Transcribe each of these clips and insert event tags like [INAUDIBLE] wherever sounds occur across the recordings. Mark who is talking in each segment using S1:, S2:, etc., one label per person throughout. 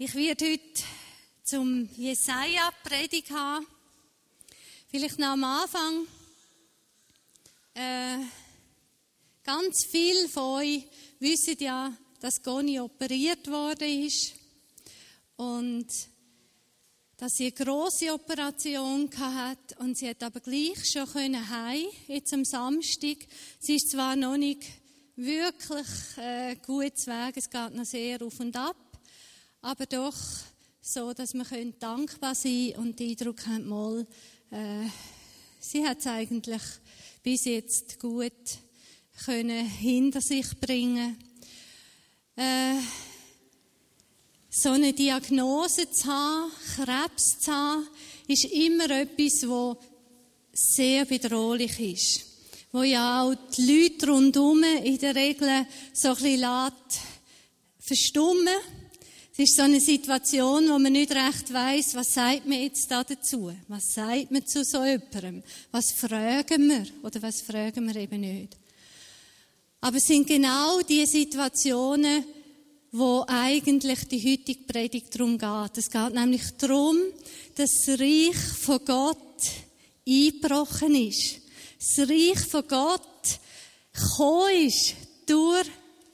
S1: Ich werde heute zum Jesaja Predigt haben. Vielleicht noch am Anfang. Äh, ganz viele von euch wissen ja, dass Goni operiert worden ist und dass sie eine große Operation hat und sie hat aber gleich schon können heim jetzt am Samstag. Sie ist zwar noch nicht wirklich äh, gut Weg, es geht noch sehr auf und ab aber doch so, dass wir dankbar sein können und den Eindruck haben, mal, äh, sie hat es eigentlich bis jetzt gut können hinter sich bringen. Äh, so eine Diagnose zu haben, Krebs zu haben, ist immer etwas, wo sehr bedrohlich ist. Wo ja auch die Leute rundherum in der Regel so ein bisschen verstummen es ist so eine Situation, wo man nicht recht weiß, was sagt man jetzt da dazu? Was sagt man zu so jemandem? Was fragen wir oder was fragen wir eben nicht? Aber es sind genau die Situationen, wo eigentlich die heutige Predigt darum geht. Es geht nämlich darum, dass das Reich von Gott eingebrochen ist. Das Reich von Gott gekommen ist durch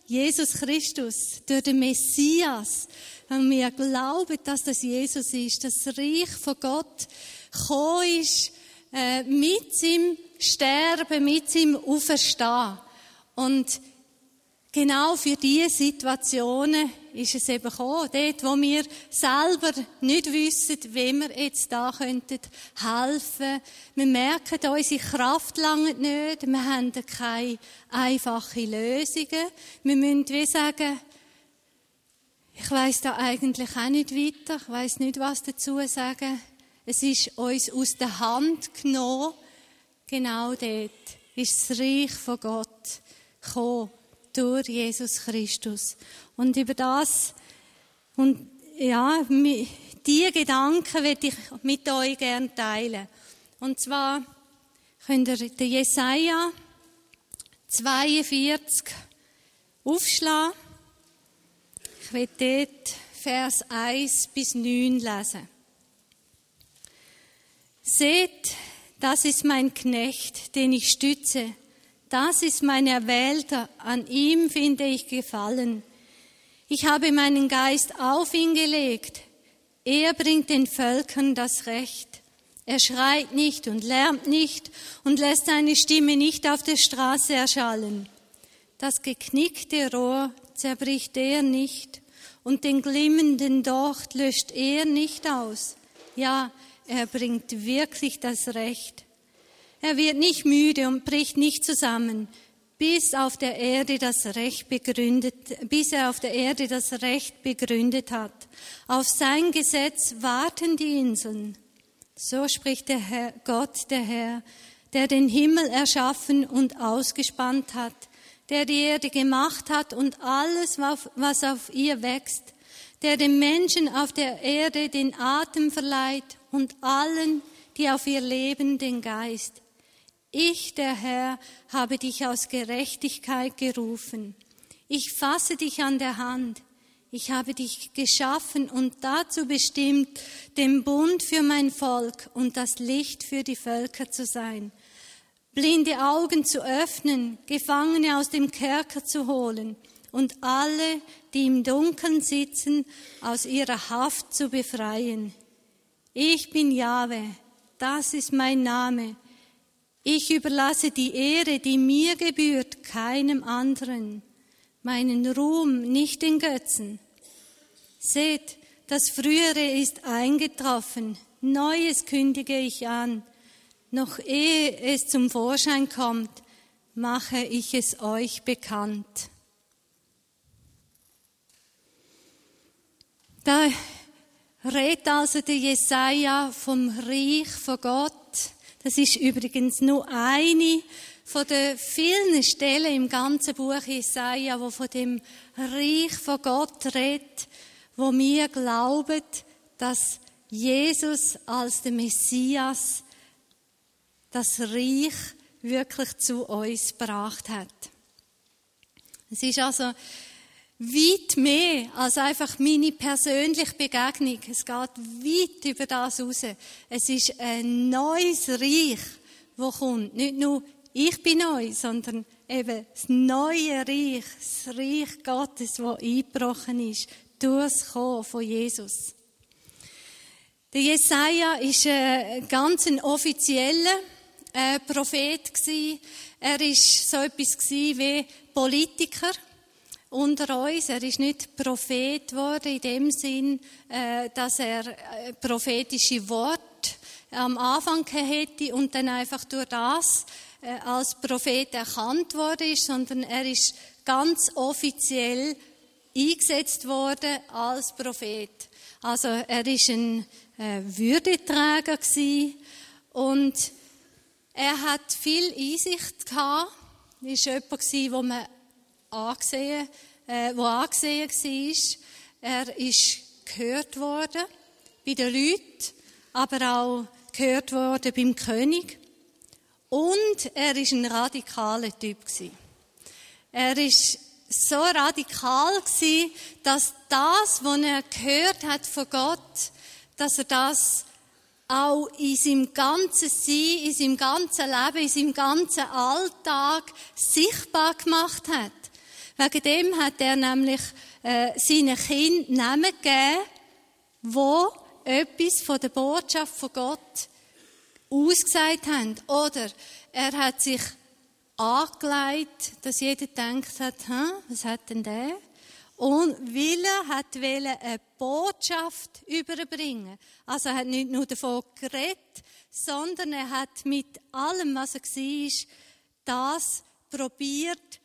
S1: Jesus Christus, durch den Messias, wenn wir glauben, dass das Jesus ist, das Reich von Gott gekommen ist, äh, mit seinem Sterben, mit seinem Auferstehen. Und genau für diese Situationen ist es eben gekommen. Dort, wo wir selber nicht wissen, wie wir jetzt da könnten helfen. Wir merken, unsere Kraft lange nicht. Wir haben keine einfachen Lösungen. Wir müssen wie sagen, ich weiß da eigentlich auch nicht weiter. Ich weiß nicht, was dazu sagen. Es ist uns aus der Hand genommen. Genau dort ist das Reich von Gott gekommen durch Jesus Christus. Und über das und ja, diese Gedanken werde ich mit euch gerne teilen. Und zwar könnt ihr den Jesaja 42 aufschlagen. Ich werde dort Vers 1 bis 9 lesen. Seht, das ist mein Knecht, den ich stütze. Das ist mein Erwählter, an ihm finde ich Gefallen. Ich habe meinen Geist auf ihn gelegt. Er bringt den Völkern das Recht. Er schreit nicht und lärmt nicht und lässt seine Stimme nicht auf der Straße erschallen. Das geknickte Rohr zerbricht er nicht und den glimmenden Docht löscht er nicht aus. Ja, er bringt wirklich das Recht. Er wird nicht müde und bricht nicht zusammen, bis auf der Erde das Recht begründet, bis er auf der Erde das Recht begründet hat. Auf sein Gesetz warten die Inseln. So spricht der Herr, Gott, der Herr, der den Himmel erschaffen und ausgespannt hat, der die Erde gemacht hat und alles, was auf ihr wächst, der dem Menschen auf der Erde den Atem verleiht und allen, die auf ihr leben, den Geist. Ich, der Herr, habe dich aus Gerechtigkeit gerufen. Ich fasse dich an der Hand. Ich habe dich geschaffen und dazu bestimmt, den Bund für mein Volk und das Licht für die Völker zu sein blinde Augen zu öffnen, Gefangene aus dem Kerker zu holen und alle, die im Dunkeln sitzen, aus ihrer Haft zu befreien. Ich bin Jahwe, das ist mein Name. Ich überlasse die Ehre, die mir gebührt, keinem anderen, meinen Ruhm nicht den Götzen. Seht, das Frühere ist eingetroffen, Neues kündige ich an noch ehe es zum Vorschein kommt, mache ich es euch bekannt. Da redet also der Jesaja vom Reich von Gott. Das ist übrigens nur eine von den vielen Stellen im ganzen Buch Jesaja, wo von dem Reich von Gott redet, wo wir glauben, dass Jesus als der Messias das Reich wirklich zu uns gebracht hat. Es ist also weit mehr als einfach meine persönliche Begegnung. Es geht weit über das raus. Es ist ein neues Reich, das kommt. Nicht nur ich bin neu, sondern eben das neue Reich, das Reich Gottes, das eingebrochen ist, durch das Kommen von Jesus. Der Jesaja ist ein ganz offizieller äh, Prophet Er ist so etwas wie Politiker unter uns. Er ist nicht Prophet geworden in dem Sinn, äh, dass er äh, prophetische Worte am Anfang hätte und dann einfach durch das äh, als Prophet erkannt worden ist, sondern er ist ganz offiziell eingesetzt worden als Prophet. Also er ist ein Würdeträger gewesen und er hat viel Einsicht gehabt. Er war jemand, wo man angesehen, äh, wo angesehen war. Er ist gehört worden bei den Leuten, aber auch gehört worden beim König. Und er ist ein radikaler Typ Er ist so radikal dass das, was er gehört hat von Gott, dass er das auch in seinem ganzen Sein, in seinem ganzen Leben, in seinem ganzen Alltag sichtbar gemacht hat. Wegen dem hat er nämlich äh, seinen Kindern Namen gegeben, wo etwas von der Botschaft von Gott ausgesagt haben. Oder er hat sich angelegt, dass jeder denkt hat, was hat denn der? Und weil er hat eine Botschaft überbringen. Also er hat nicht nur davon geredet, sondern er hat mit allem, was er war, das probiert,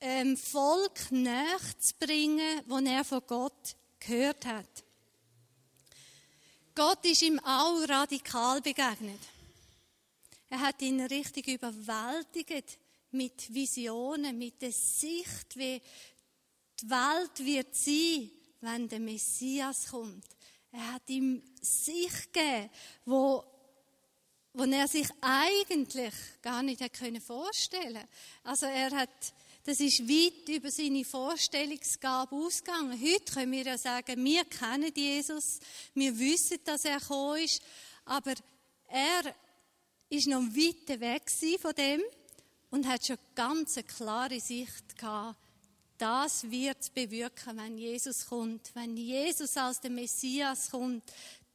S1: ähm, Volk nachzubringen, wo er von Gott gehört hat. Gott ist ihm auch radikal begegnet. Er hat ihn richtig überwältigt mit Visionen, mit der Sicht, wie die Welt wird sein, wenn der Messias kommt. Er hat ihm sich gegeben, wo, wo er sich eigentlich gar nicht hätte vorstellen können. Also er hat das ist weit über seine Vorstellungsgabe ausgegangen. Heute können wir ja sagen, wir kennen Jesus, wir wissen, dass er gekommen ist, aber er ist noch weit weg von dem und hat schon ganz eine klare Sicht gehabt. Das wird bewirken, wenn Jesus kommt. Wenn Jesus als der Messias kommt,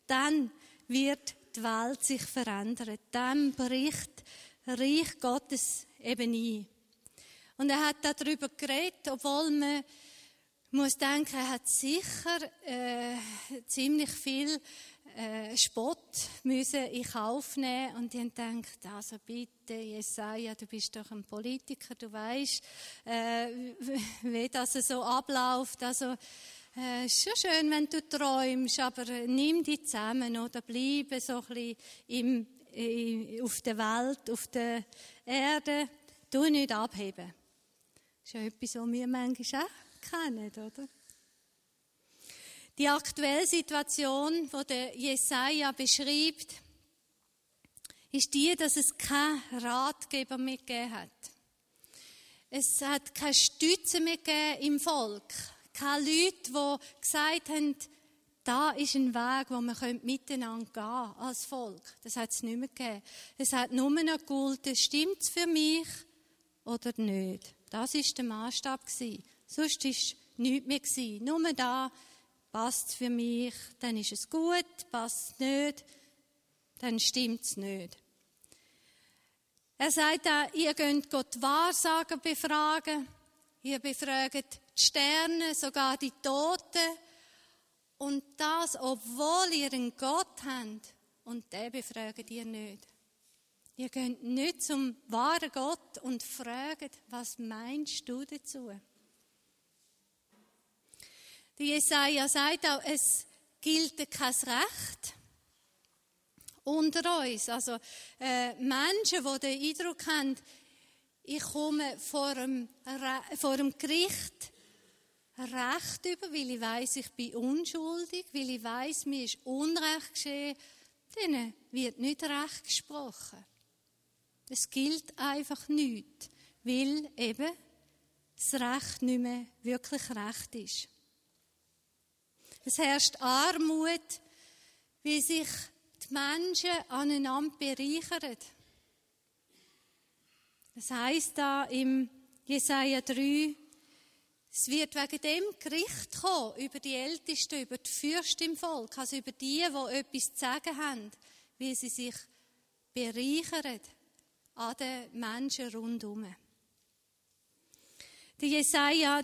S1: dann wird die Welt sich verändern. Dann bricht Reich Gottes eben ein. Und er hat darüber geredet, obwohl man muss denken, er hat sicher äh, ziemlich viel äh, Spott müssen in Kauf nehmen und die haben gedacht, also bitte, Jesaja, du bist doch ein Politiker, du weißt, äh, wie das so abläuft. Also äh, ist schon schön, wenn du träumst, aber nimm die zusammen oder bleibe so ein bisschen im, im, auf der Welt, auf der Erde, tu nicht abheben. Ist ja etwas, was wir manchmal auch kennen, oder? Die aktuelle Situation, die der Jesaja beschreibt, ist die, dass es keinen Ratgeber mehr gegeben hat. Es hat keine Stütze mehr gegeben im Volk. Keine Leute, die gesagt haben, da ist ein Weg, wo wir miteinander gehen als Volk. Das hat es nicht mehr gegeben. Es hat nur noch gegolten, stimmt es für mich oder nicht. Das ist der Maßstab Sonst ist nichts mehr Nur da passt für mich, dann ist es gut, passt nicht, dann stimmt es nicht. Er sagt auch, ihr könnt Gott Wahrsager befragen, ihr befragt die Sterne, sogar die Toten. Und das, obwohl ihr einen Gott habt, und den befragt ihr nicht. Ihr könnt nicht zum wahren Gott und fragt, was meinst du dazu? Der Jesaja sagt auch, es gilt kein Recht unter uns. Also äh, Menschen, die den Eindruck haben, ich komme vor einem, vor einem Gericht Recht über, weil ich weiß, ich bin unschuldig, weil ich weiß, mir ist Unrecht geschehen, denen wird nicht Recht gesprochen. Es gilt einfach nicht, weil eben das Recht nicht mehr wirklich Recht ist. Es herrscht Armut, wie sich die Menschen aneinander bereichern. Das heißt da im Jesaja 3, es wird wegen dem Gericht kommen über die Ältesten, über die Fürsten im Volk, also über die, die etwas zu sagen haben, wie sie sich bereichern an den Menschen rundherum. Der Jesaja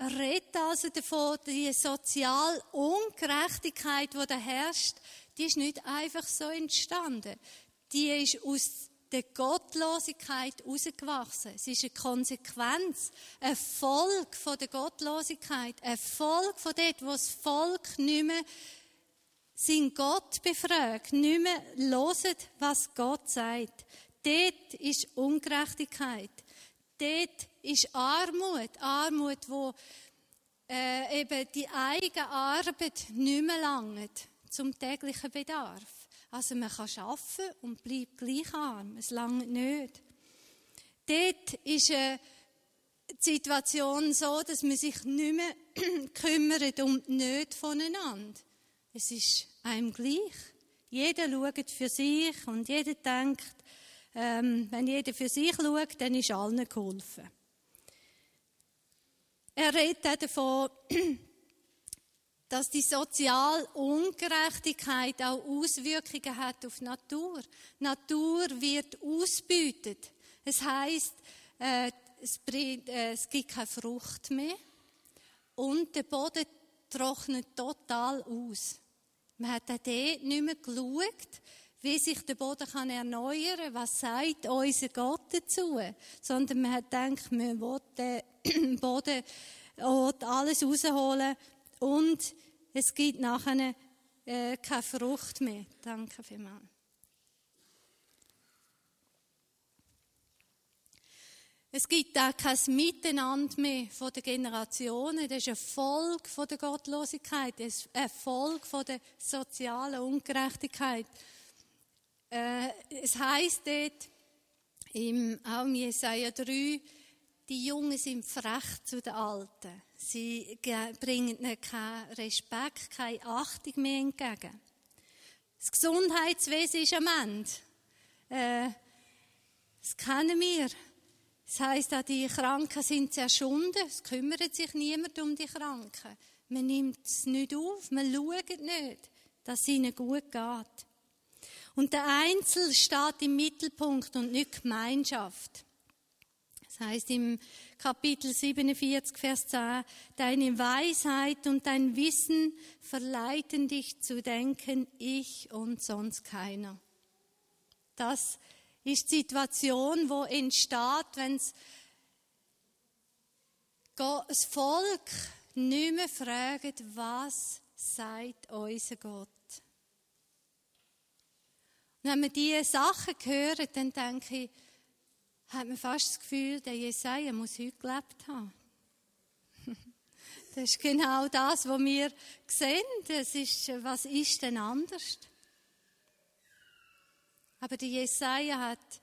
S1: redet also davon, die soziale Ungerechtigkeit, die da herrscht, die ist nicht einfach so entstanden. Die ist aus der Gottlosigkeit herausgewachsen. Es ist eine Konsequenz, ein Volk von der Gottlosigkeit, ein Volk von dort, wo das Volk nicht mehr sein Gott befragt, nicht mehr loset, was Gott sagt. Dort ist Ungerechtigkeit. Dort ist Armut. Armut, wo äh, eben die eigene Arbeit nicht mehr langt zum täglichen Bedarf. Also man kann arbeiten und bleibt gleich arm. Es langt nicht. Dort ist äh, die Situation so, dass man sich nicht mehr [CLEARS THROAT] kümmert um die Nöte voneinander. Es ist einem gleich. Jeder schaut für sich und jeder denkt, ähm, wenn jeder für sich schaut, dann ist allen geholfen. Er redet auch davon, [CLEARS THROAT] dass die soziale Ungerechtigkeit auch Auswirkungen hat auf die Natur. Die Natur wird ausbeutet. Es heißt, äh, es, äh, es gibt keine Frucht mehr und der Boden trocknet total aus. Man hat auch dort nicht mehr geschaut, wie sich der Boden kann erneuern kann, was sagt unser Gott dazu, sondern man hat gedacht, man will den [CLEARS THROAT] Boden alles rausholen und es gibt nachher äh, keine Frucht mehr. Danke vielmals. Es gibt auch kein Miteinander mehr von den Generationen. Das ist ein Volk von der Gottlosigkeit, das ist ein Volk von der sozialen Ungerechtigkeit. Äh, es heißt dort im auch im Jesaja 3, die Jungen sind frech zu den Alten. Sie bringen ihnen keinen Respekt, keine Achtung mehr entgegen. Das Gesundheitswesen ist am Ende. Äh, das kennen wir. Das heisst auch, die Kranken sind zerschunden. Es kümmert sich niemand um die Kranken. Man nimmt es nicht auf, man schaut nicht, dass es ihnen gut geht. Und der Einzel steht im Mittelpunkt und nicht Gemeinschaft. Das heißt im Kapitel 47, Vers 10, deine Weisheit und dein Wissen verleiten dich zu denken, ich und sonst keiner. Das ist die Situation, wo entsteht, wenn das Volk nicht mehr fragt, was sagt unser Gott. Wenn man diese Sachen hört, dann denke ich, hat man fast das Gefühl, der Jesaja muss heute gelebt haben. [LAUGHS] Das ist genau das, was wir sehen. Das ist, was ist denn anders? Aber der Jesaja hat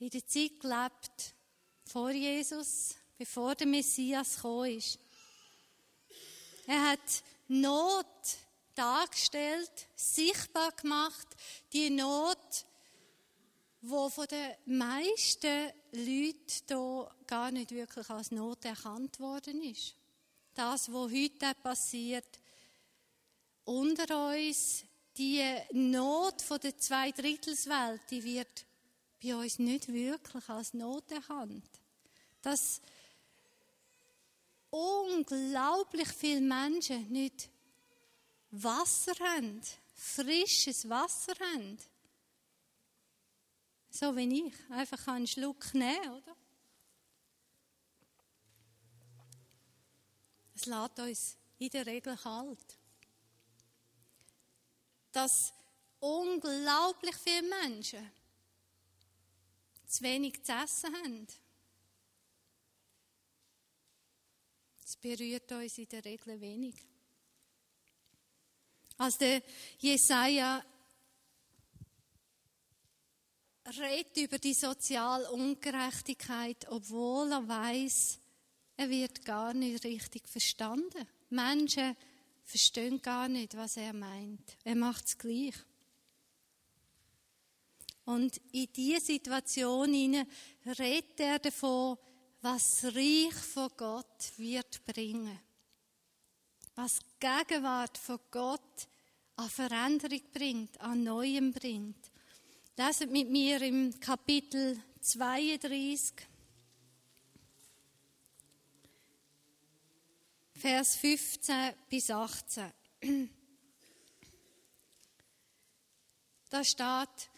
S1: in der Zeit gelebt, vor Jesus, bevor der Messias gekommen ist. Er hat Not dargestellt, sichtbar gemacht, die Not, wo von den meisten Leuten hier gar nicht wirklich als Not erkannt worden ist. Das, was heute passiert, unter uns, die Not von der Zweidrittelswelt, die wird bei uns nicht wirklich als Not erkannt. Dass unglaublich viele Menschen nicht Wasser haben, frisches Wasser haben. So wie ich. Einfach einen Schluck nehmen, oder? Es lässt uns in der Regel kalt. Dass unglaublich viele Menschen zu wenig zu essen haben. Das berührt uns in der Regel wenig. Als der Jesaja redet über die soziale Ungerechtigkeit, obwohl er weiß, er wird gar nicht richtig verstanden. Menschen verstehen gar nicht, was er meint. Er macht es gleich. Und in diese Situation redet er davon, was das Reich von Gott wird bringen. Was Gegenwart von Gott an Veränderung bringt, an Neuem bringt. Leset mit mir im Kapitel 32, Vers 15 bis 18. [CLEARS THROAT] Da steht,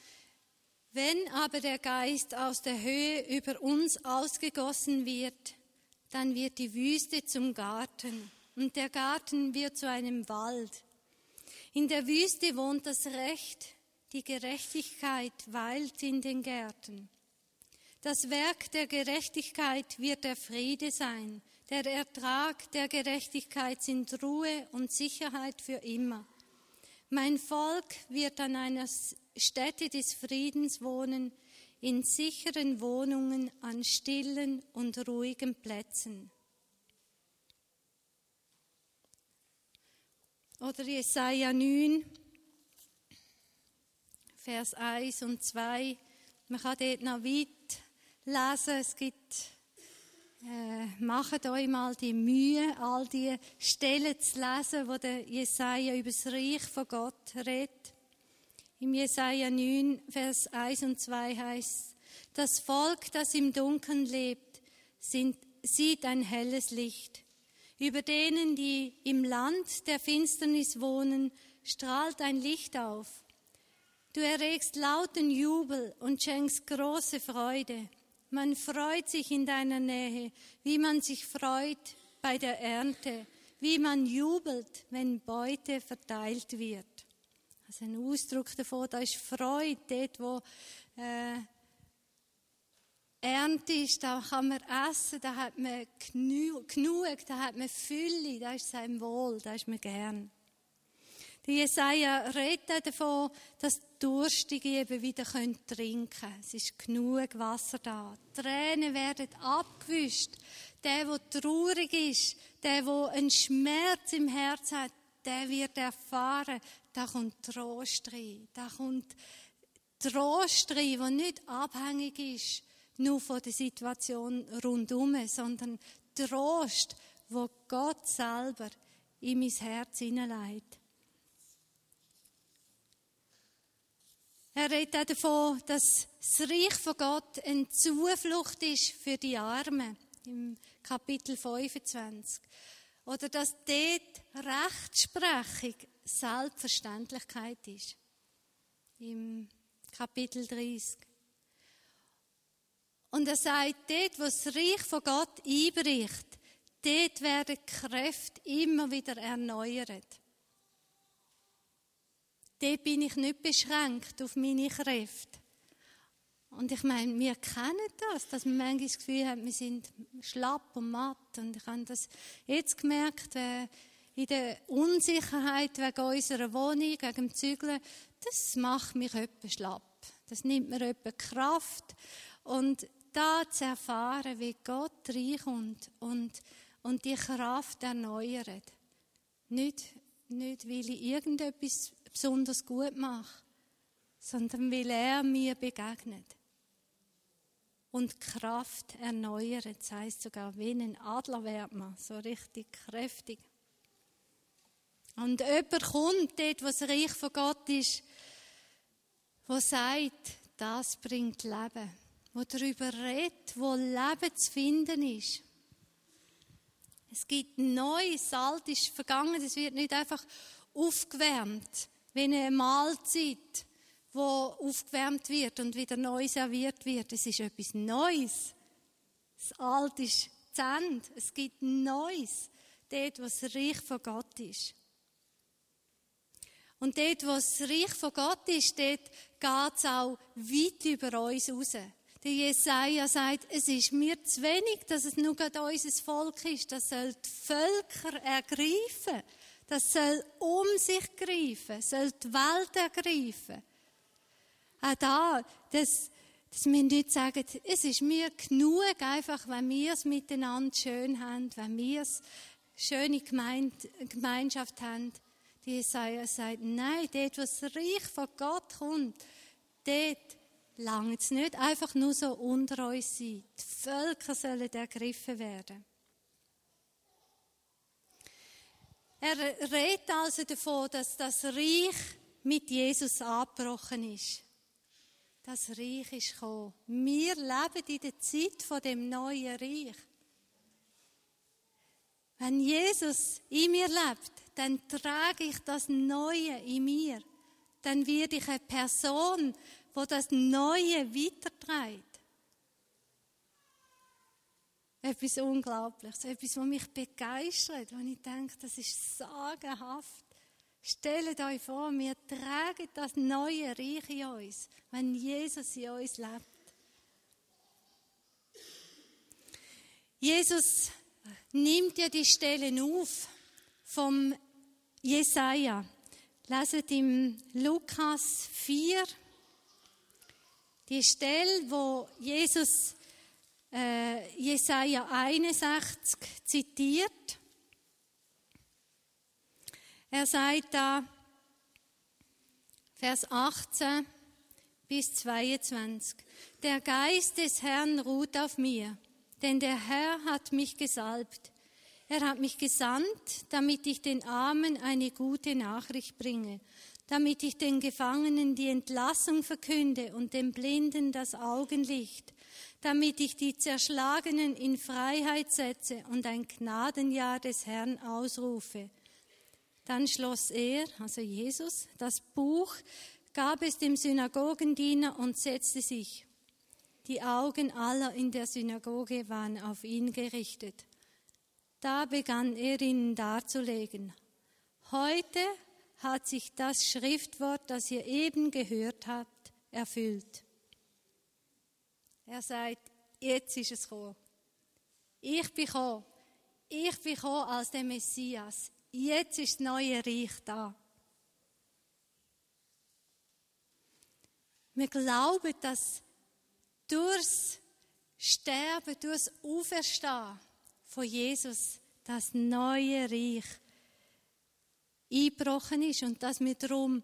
S1: wenn aber der Geist aus der Höhe über uns ausgegossen wird, dann wird die Wüste zum Garten und der Garten wird zu einem Wald. In der Wüste wohnt das Recht, die Gerechtigkeit weilt in den Gärten. Das Werk der Gerechtigkeit wird der Friede sein, der Ertrag der Gerechtigkeit sind Ruhe und Sicherheit für immer. Mein Volk wird an einer Stätte des Friedens wohnen, in sicheren Wohnungen an stillen und ruhigen Plätzen. Oder Jesaja 9, Vers 1 und 2. Man kann dort noch weit lesen. Es gibt, äh, macht euch mal die Mühe, all die Stellen zu lesen, wo der Jesaja über das Reich von Gott redet. Im Jesaja 9, Vers 1 und 2 heißt, das Volk, das im Dunkeln lebt, sind, sieht ein helles Licht. Über denen, die im Land der Finsternis wohnen, strahlt ein Licht auf. Du erregst lauten Jubel und schenkst große Freude. Man freut sich in deiner Nähe, wie man sich freut bei der Ernte, wie man jubelt, wenn Beute verteilt wird. Also ein Ausdruck davon, da ist Freude, dort wo äh, Ernte ist, da kann man essen, da hat man genug, da hat man Fülle, da ist sein Wohl, da ist man gern. Die Jesaja redet davon, dass Durstige eben wieder trinken können. Es ist genug Wasser da. Tränen werden abgewischt. Der, der traurig ist, der, der einen Schmerz im Herz hat, der wird erfahren, da kommt Trost rein. Da kommt Trost rein, der nicht abhängig ist nur von der Situation rundum, sondern Trost, wo Gott selber in mein Herz hineinlegt. Er redet auch davon, dass das Reich von Gott eine Zuflucht ist für die Armen, im Kapitel 25. Oder dass dort Rechtsprechung Selbstverständlichkeit ist, im Kapitel 30. Und er sagt, dort, wo das Reich von Gott einbricht, dort werden die Kräfte immer wieder erneuert. Dort bin ich nicht beschränkt auf meine Kräfte. Und ich meine, wir kennen das, dass man manchmal das Gefühl hat, wir sind schlapp und matt. Und ich habe das jetzt gemerkt, äh, in der Unsicherheit wegen unserer Wohnung, wegen dem Zügeln, das macht mich etwa schlapp. Das nimmt mir etwa Kraft. Und da zu erfahren, wie Gott reinkommt und, und die Kraft erneuert. Nicht, nicht, weil ich irgendetwas besonders gut mache, sondern weil er mir begegnet. Und Kraft erneuert, das heisst sogar wie ein Adler wird man, so richtig kräftig. Und jemand kommt dort, wo das Reich von Gott ist, wo sagt, das bringt Leben wo darüber redet, wo Leben zu finden ist. Es gibt Neues, Alt ist vergangen, es wird nicht einfach aufgewärmt, wie eine Mahlzeit, wo aufgewärmt wird und wieder neu serviert wird. Es ist etwas Neues. Das Alte ist zu Ende. Es gibt Neues, dort, wo das Reich von Gott ist. Und dort, wo das Reich von Gott ist, dort geht es auch weit über uns raus. Der Jesaja sagt, es ist mir zu wenig, dass es nur gerade unser Volk ist. Das soll die Völker ergreifen. Das soll um sich greifen, soll die Welt ergreifen. Auch da, das, dass wir nicht sagen, es ist mir genug, einfach, wenn wir es miteinander schön haben, wenn wir es schöne Gemeinschaft haben. Die Jesaja sagt, nein, dort, wo das Reich von Gott kommt, dort langt es nicht einfach nur so unter uns sein. Die Völker sollen ergriffen werden. Er redet also davon, dass das Reich mit Jesus abgebrochen ist. Das Reich ist gekommen. Wir leben in der Zeit von dem neuen Reich. Wenn Jesus in mir lebt, dann trage ich das Neue in mir. Dann werde ich eine Person, wo das Neue weiterträgt. Etwas Unglaubliches, etwas, was mich begeistert, wo ich denke, das ist sagenhaft. Stellt euch vor, wir tragen das neue Reich in uns, wenn Jesus in uns lebt. Jesus nimmt ja die Stellen auf vom Jesaja. Leset im Lukas 4 die Stelle, wo Jesus äh, Jesaja 61 zitiert. Er sagt da, Vers 18 bis 22, der Geist des Herrn ruht auf mir, denn der Herr hat mich gesalbt. Er hat mich gesandt, damit ich den Armen eine gute Nachricht bringe, damit ich den Gefangenen die Entlassung verkünde und den Blinden das Augenlicht, damit ich die Zerschlagenen in Freiheit setze und ein Gnadenjahr des Herrn ausrufe. Dann schloss er, also Jesus, das Buch, gab es dem Synagogendiener und setzte sich. Die Augen aller in der Synagoge waren auf ihn gerichtet. Da begann er ihnen darzulegen. Heute hat sich das Schriftwort, das ihr eben gehört habt, erfüllt. Er sagt, jetzt ist es gekommen. Ich bin gekommen. Ich bin gekommen als der Messias. Jetzt ist das neue Reich da. Wir glauben, dass durchs Sterben, durchs Auferstehen von Jesus das neue Reich eingebrochen ist und dass wir darum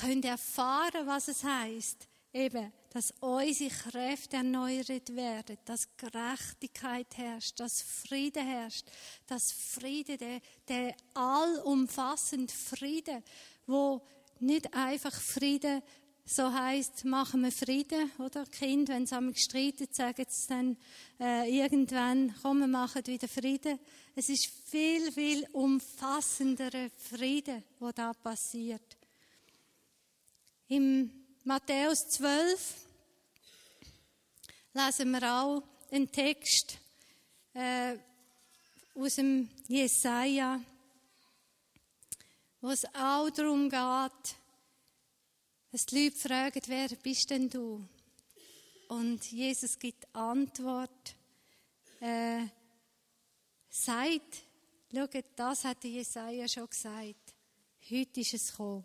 S1: können erfahren, was es heißt, eben, dass unsere Kräfte erneuert werden, dass Gerechtigkeit herrscht, dass Friede herrscht, dass Friede, der, der allumfassende Friede, wo nicht einfach Friede so heißt, machen wir Frieden, oder? Kind, wenn sie gestritten, sagen sie dann äh, irgendwann, komm, wir machen wieder Frieden. Es ist viel, viel umfassenderer Friede, wo da passiert. Im Matthäus 12 lesen wir auch einen Text äh, aus dem Jesaja, wo es auch darum geht, dass die Leute fragen, wer bist denn du? Und Jesus gibt Antwort. Äh, sagt, schaut, das hat Jesaja schon gesagt. Heute ist es gekommen.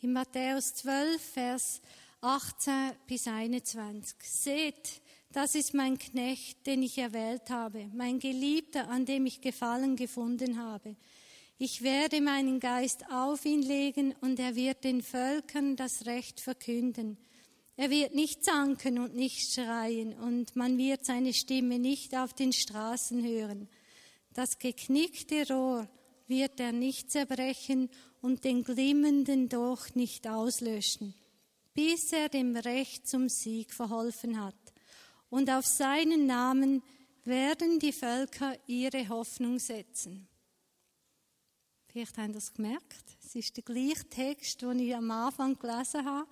S1: In Matthäus 12, Vers 18 bis 21. Seht, das ist mein Knecht, den ich erwählt habe, mein Geliebter, an dem ich Gefallen gefunden habe. Ich werde meinen Geist auf ihn legen und er wird den Völkern das Recht verkünden. Er wird nicht zanken und nicht schreien und man wird seine Stimme nicht auf den Straßen hören. Das geknickte Rohr wird er nicht zerbrechen und den glimmenden Doch nicht auslöschen, bis er dem Recht zum Sieg verholfen hat. Und auf seinen Namen werden die Völker ihre Hoffnung setzen. Vielleicht haben Sie es gemerkt. Es ist der gleiche Text, den ich am Anfang gelesen habe.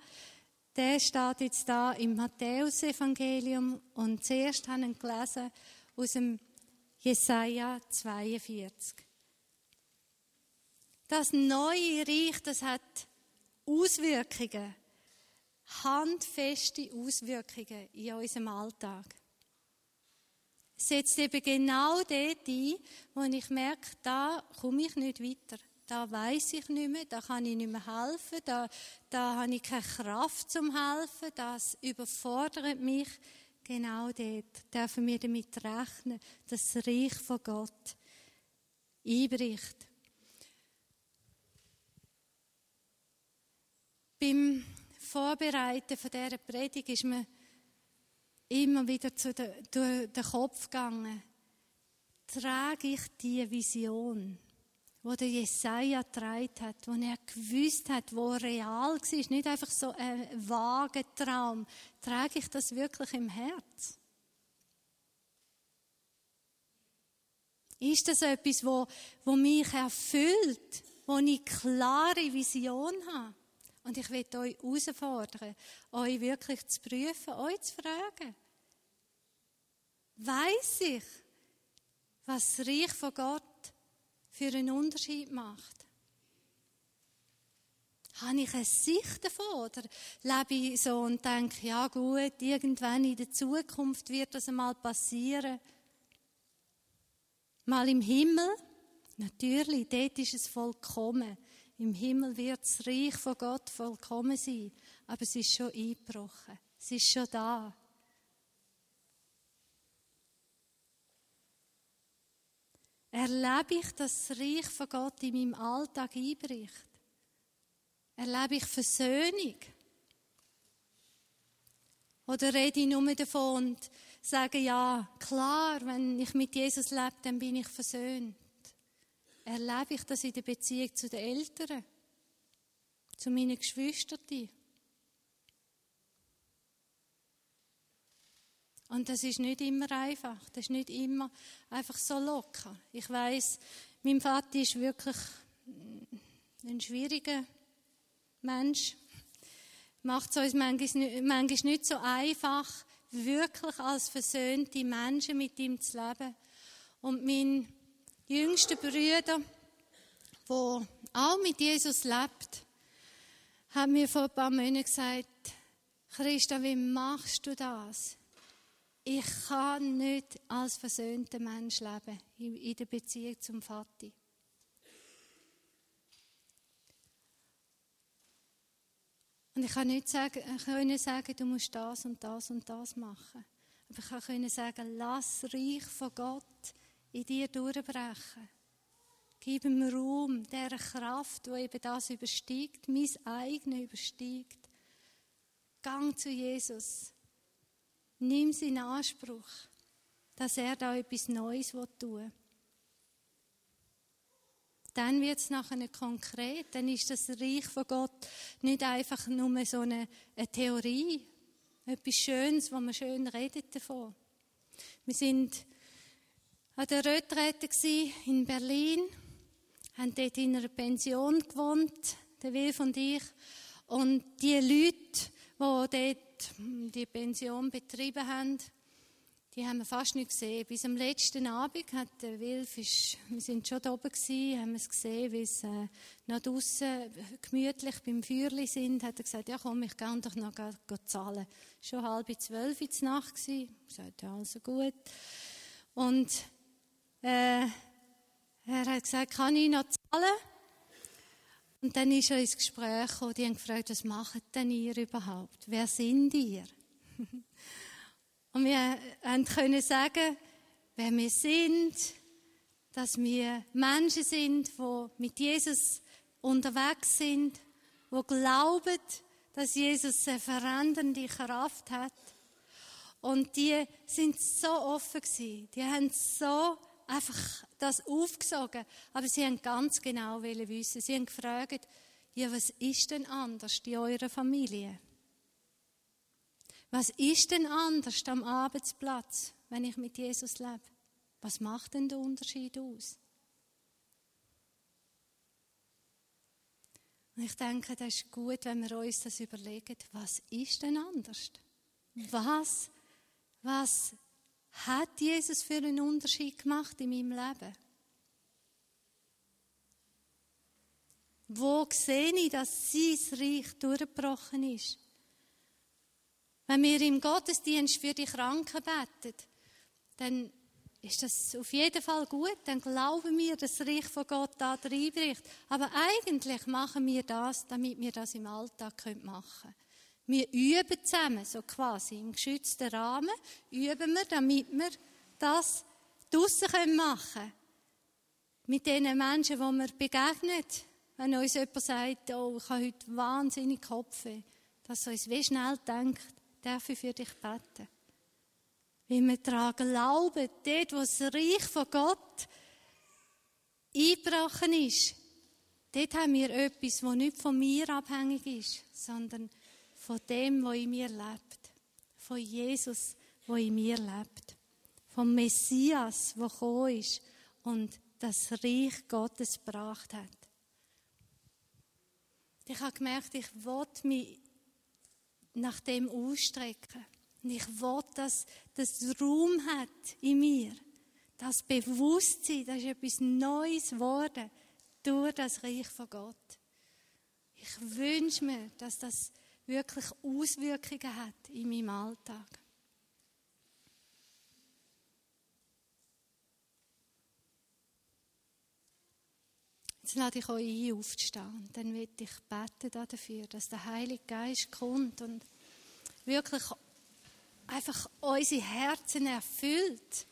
S1: Der steht jetzt da im Matthäusevangelium und zuerst haben wir gelesen aus dem Jesaja 42. Das neue Reich, das hat Auswirkungen, handfeste Auswirkungen in unserem Alltag setzt eben genau dort ein, wo ich merke, da komme ich nicht weiter. da weiß ich nicht mehr, da kann ich nicht mehr helfen, da, da habe ich keine Kraft zum helfen, das überfordert mich. Genau dort dürfen wir damit rechnen, dass das Reich von Gott einbricht. Beim Vorbereiten von dieser Predigt ist mir immer wieder zu den, durch den Kopf gegangen. Trage ich die Vision, wo der Jesaja getragen hat, wo er gewusst hat, wo real war, nicht einfach so ein vager Traum. Trage ich das wirklich im Herz? Ist das etwas, wo, wo mich erfüllt, wo ich klare Vision habe? Und ich will euch herausfordern, euch wirklich zu prüfen, euch zu fragen. Weiß ich, was das Reich von Gott für einen Unterschied macht? Habe ich eine Sicht davon? Oder lebe ich so und denke, ja gut, irgendwann in der Zukunft wird das einmal passieren? Mal im Himmel? Natürlich, dort ist es vollkommen. Im Himmel wird das Reich von Gott vollkommen sein. Aber es ist schon eingebrochen. Es ist schon da. Erlebe ich, dass das Reich von Gott in meinem Alltag einbricht? Erlebe ich Versöhnung? Oder rede ich nur davon und sage, ja, klar, wenn ich mit Jesus lebe, dann bin ich versöhnt erlebe ich das in der Beziehung zu den Eltern, zu meinen Geschwistern. Und das ist nicht immer einfach. Das ist nicht immer einfach so locker. Ich weiß, mein Vater ist wirklich ein schwieriger Mensch. Macht es uns manchmal nicht so einfach, wirklich als versöhnte Menschen mit ihm zu leben. Und mein jüngsten Brüder, der auch mit Jesus lebt, hat mir vor ein paar Monaten gesagt, Christa, wie machst du das? Ich kann nicht als versöhnter Mensch leben in der Beziehung zum Vater. Und ich kann nicht sagen, kann sagen, du musst das und das und das machen. Aber ich kann sagen, lass Reich von Gott in dir durchbrechen. Gib ihm Raum, der Kraft, die eben das übersteigt, mein eigenes übersteigt. Gang zu Jesus. Nimm sie in Anspruch, dass er da etwas Neues tun will. Dann wird es nachher konkret. Dann ist das Reich von Gott nicht einfach nur so eine, eine Theorie, etwas Schönes, wo man schön redet davon. Wir sind an der Retrette in Berlin, haben dort in einer Pension gewohnt, der Wilf und ich. Und die Leute, die dort die Pension betrieben haben, die haben wir fast nicht gesehen. Bis am letzten Abend hat der Wilf, ist, wir sind schon da oben gewesen, haben es gesehen, wie sie äh, noch draussen gemütlich beim Feuerli sind, hat er gesagt, ja komm, ich kann doch noch zahlen. Schon halb zwölf in der Nacht gewesen. Ich sagte, ja, also gut. Und äh, er hat gesagt, kann ich noch zahlen? Und dann ist er ins Gespräch gekommen, die haben gefragt, was macht denn ihr überhaupt? Wer sind ihr? [LAUGHS] Und wir können sagen, wer wir sind, dass wir Menschen sind, die mit Jesus unterwegs sind, die glauben, dass Jesus eine verändernde Kraft hat. Und die sind so offen gewesen. Die haben so einfach das aufgesogen. Aber sie haben ganz genau wissen. Sie haben gefragt, ja, was ist denn anders in eurer Familie? Was ist denn anders am Arbeitsplatz, wenn ich mit Jesus lebe? Was macht denn der Unterschied aus? Und ich denke, das ist gut, wenn wir uns das überlegen. Was ist denn anders? Was, was hat Jesus für einen Unterschied gemacht in meinem Leben? Wo sehe ich, dass sein Reich durchgebrochen ist? Wenn wir im Gottesdienst für die Kranken beten, dann ist das auf jeden Fall gut. Dann glauben wir, dass das Reich von Gott da reinbricht. Aber eigentlich machen wir das, damit wir das im Alltag machen können. Wir üben zusammen, so quasi im geschützten Rahmen, üben wir, damit wir das draussen machen können. Mit den Menschen, die wir begegnen. Wenn uns jemand sagt, oh, ich habe heute wahnsinnig Kopfweh, dass uns wie schnell denkt, darf ich für dich beten? Weil wir daran glauben, dort, wo das Reich von Gott eingebrochen ist, dort haben wir etwas, das nicht von mir abhängig ist, sondern von dem, was in mir lebt. Von Jesus, der in mir lebt. Vom Messias, der gekommen ist und das Reich Gottes gebracht hat. Ich habe gemerkt, ich wollte mich nach dem ausstrecken. Und ich will, dass das Raum hat in mir. Das Bewusstsein, das ist etwas Neues geworden durch das Reich von Gott. Ich wünsche mir, dass das wirklich Auswirkungen hat in meinem Alltag. Jetzt lade ich euch ein, aufzustehen. Dann will ich beten dafür, dass der Heilige Geist kommt und wirklich einfach unsere Herzen erfüllt.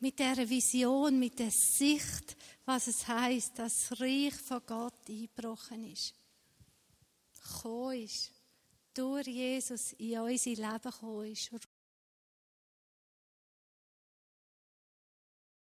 S1: Mit der Vision, mit der Sicht, was es heißt, dass das Reich von Gott eingebrochen ist. Gekommen ist. Durch Jesus in unser Leben gekommen ist.